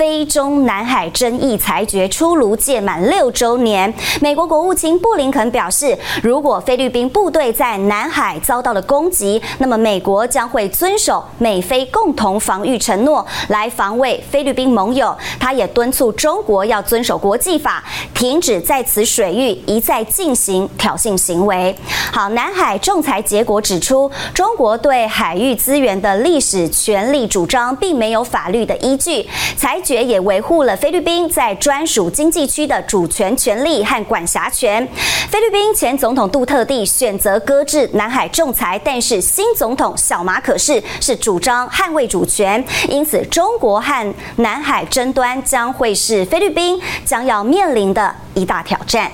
菲中南海争议裁决出炉届满六周年，美国国务卿布林肯表示，如果菲律宾部队在南海遭到了攻击，那么美国将会遵守美菲共同防御承诺来防卫菲律宾盟友。他也敦促中国要遵守国际法，停止在此水域一再进行挑衅行为。好，南海仲裁结果指出，中国对海域资源的历史权利主张并没有法律的依据，裁决。也维护了菲律宾在专属经济区的主权权利和管辖权。菲律宾前总统杜特地选择搁置南海仲裁，但是新总统小马可是是主张捍卫主权。因此，中国和南海争端将会是菲律宾将要面临的一大挑战。